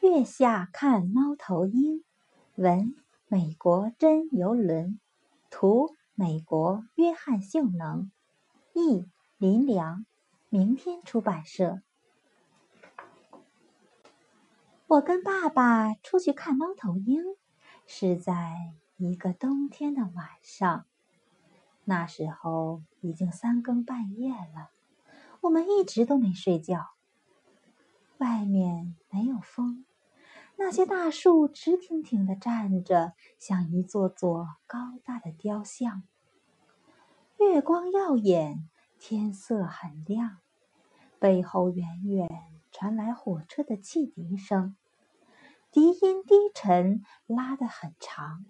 月下看猫头鹰，文美国真游轮，图美国约翰秀能，译林良，明天出版社。我跟爸爸出去看猫头鹰，是在一个冬天的晚上。那时候已经三更半夜了，我们一直都没睡觉。外面没有风，那些大树直挺挺的站着，像一座座高大的雕像。月光耀眼，天色很亮，背后远远传来火车的汽笛声。笛音低沉，拉得很长，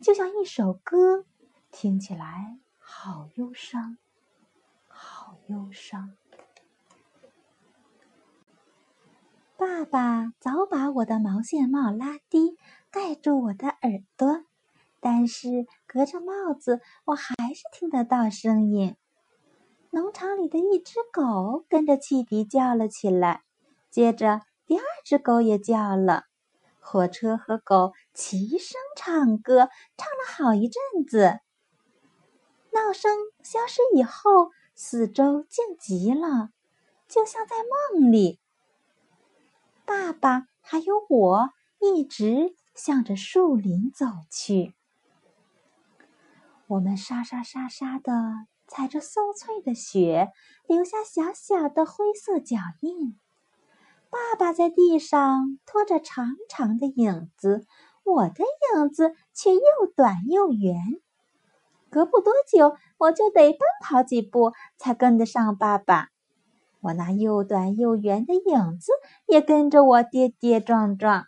就像一首歌，听起来好忧伤，好忧伤。爸爸早把我的毛线帽拉低，盖住我的耳朵，但是隔着帽子，我还是听得到声音。农场里的一只狗跟着汽笛叫了起来，接着第二只狗也叫了。火车和狗齐声唱歌，唱了好一阵子。闹声消失以后，四周静极了，就像在梦里。爸爸还有我一直向着树林走去。我们沙沙沙沙的踩着松脆的雪，留下小小的灰色脚印。爸爸在地上拖着长长的影子，我的影子却又短又圆。隔不多久，我就得奔跑几步才跟得上爸爸。我那又短又圆的影子也跟着我跌跌撞撞。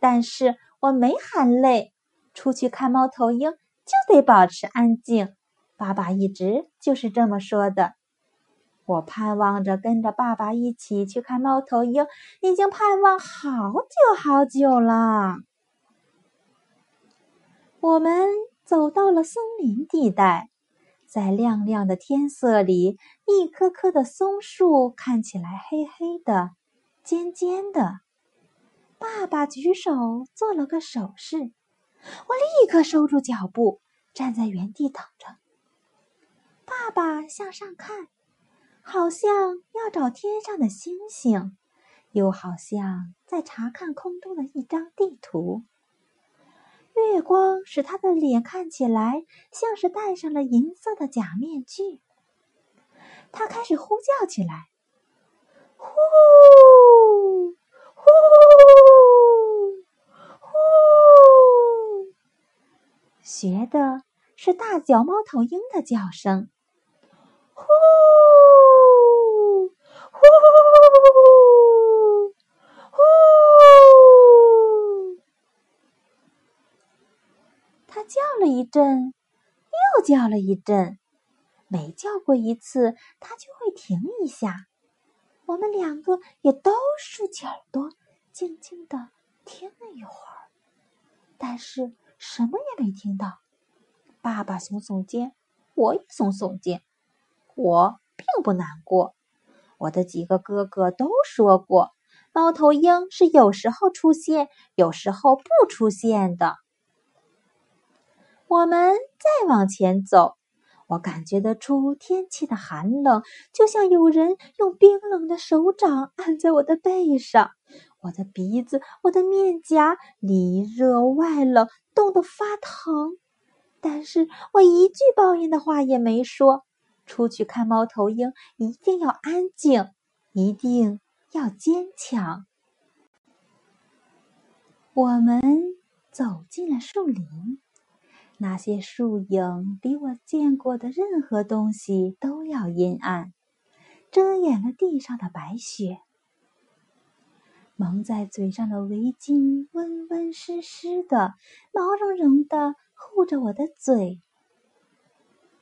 但是我没喊累。出去看猫头鹰就得保持安静，爸爸一直就是这么说的。我盼望着跟着爸爸一起去看猫头鹰，已经盼望好久好久了。我们走到了森林地带，在亮亮的天色里，一棵棵的松树看起来黑黑的、尖尖的。爸爸举手做了个手势，我立刻收住脚步，站在原地等着。爸爸向上看。好像要找天上的星星，又好像在查看空中的一张地图。月光使他的脸看起来像是戴上了银色的假面具。他开始呼叫起来：“呼呼呼！”学的是大脚猫头鹰的叫声：“呼！”叫了一阵，又叫了一阵，每叫过一次，它就会停一下。我们两个也都竖起耳朵，静静的听了一会儿，但是什么也没听到。爸爸耸耸肩，我也耸耸肩。我并不难过。我的几个哥哥都说过，猫头鹰是有时候出现，有时候不出现的。我们再往前走，我感觉得出天气的寒冷，就像有人用冰冷的手掌按在我的背上。我的鼻子、我的面颊里热外冷，冻得发疼。但是我一句抱怨的话也没说。出去看猫头鹰，一定要安静，一定要坚强。我们走进了树林。那些树影比我见过的任何东西都要阴暗，遮掩了地上的白雪。蒙在嘴上的围巾温温湿湿的，毛茸茸的护着我的嘴。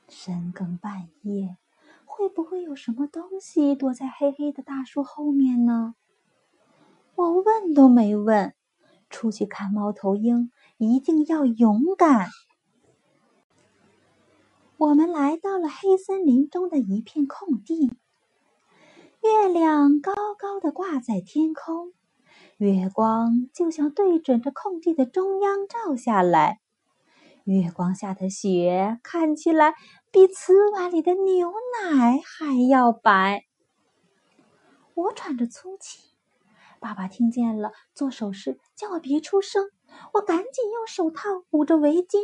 深更半夜，会不会有什么东西躲在黑黑的大树后面呢？我问都没问。出去看猫头鹰，一定要勇敢。我们来到了黑森林中的一片空地，月亮高高的挂在天空，月光就像对准着空地的中央照下来，月光下的雪看起来比瓷碗里的牛奶还要白。我喘着粗气，爸爸听见了，做手势叫我别出声。我赶紧用手套捂着围巾，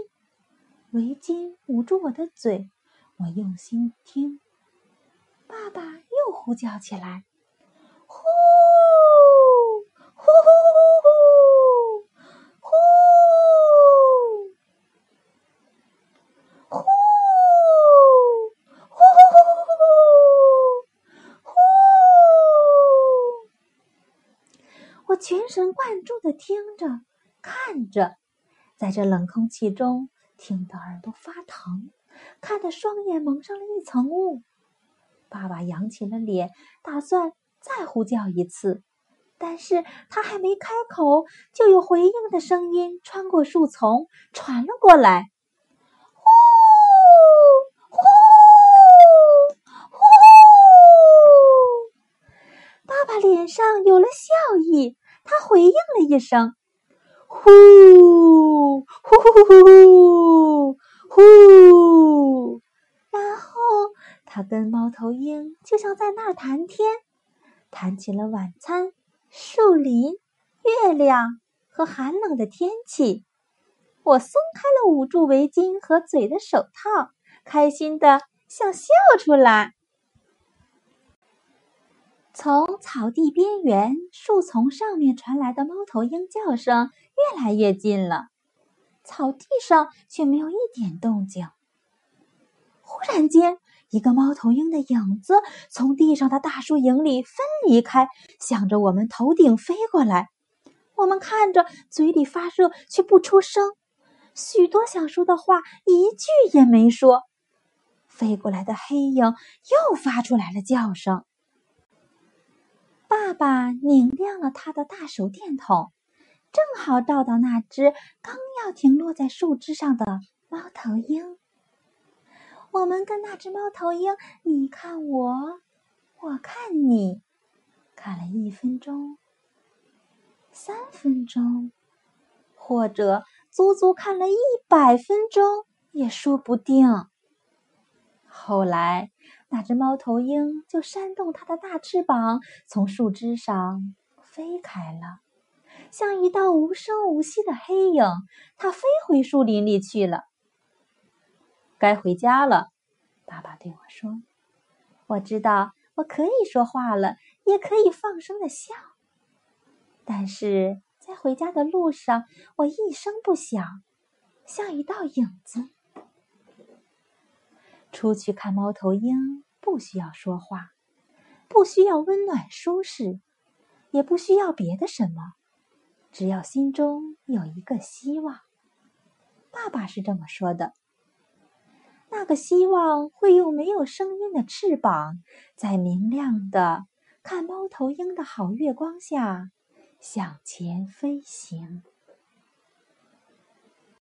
围巾捂住我的嘴。我用心听，爸爸又呼叫起来：“呼，呼呼呼，呼，呼，呼，呼呼呼呼呼呼。”我全神贯注的听着。看着，在这冷空气中，听得耳朵发疼，看得双眼蒙上了一层雾。爸爸扬起了脸，打算再呼叫一次，但是他还没开口，就有回应的声音穿过树丛传了过来：“呼，呼，呼！”爸爸脸上有了笑意，他回应了一声。呼呼呼呼呼呼！然后他跟猫头鹰就像在那儿谈天，谈起了晚餐、树林、月亮和寒冷的天气。我松开了捂住围巾和嘴的手套，开心的想笑出来。从草地边缘、树丛上面传来的猫头鹰叫声越来越近了，草地上却没有一点动静。忽然间，一个猫头鹰的影子从地上的大树影里分离开，向着我们头顶飞过来。我们看着，嘴里发热却不出声，许多想说的话一句也没说。飞过来的黑影又发出来了叫声。爸爸拧亮了他的大手电筒，正好照到那只刚要停落在树枝上的猫头鹰。我们跟那只猫头鹰，你看我，我看你，看了一分钟、三分钟，或者足足看了一百分钟也说不定。后来。那只猫头鹰就扇动它的大翅膀，从树枝上飞开了，像一道无声无息的黑影。它飞回树林里去了。该回家了，爸爸对我说：“我知道我可以说话了，也可以放声的笑。但是在回家的路上，我一声不响，像一道影子。”出去看猫头鹰，不需要说话，不需要温暖舒适，也不需要别的什么，只要心中有一个希望。爸爸是这么说的。那个希望会用没有声音的翅膀，在明亮的看猫头鹰的好月光下向前飞行。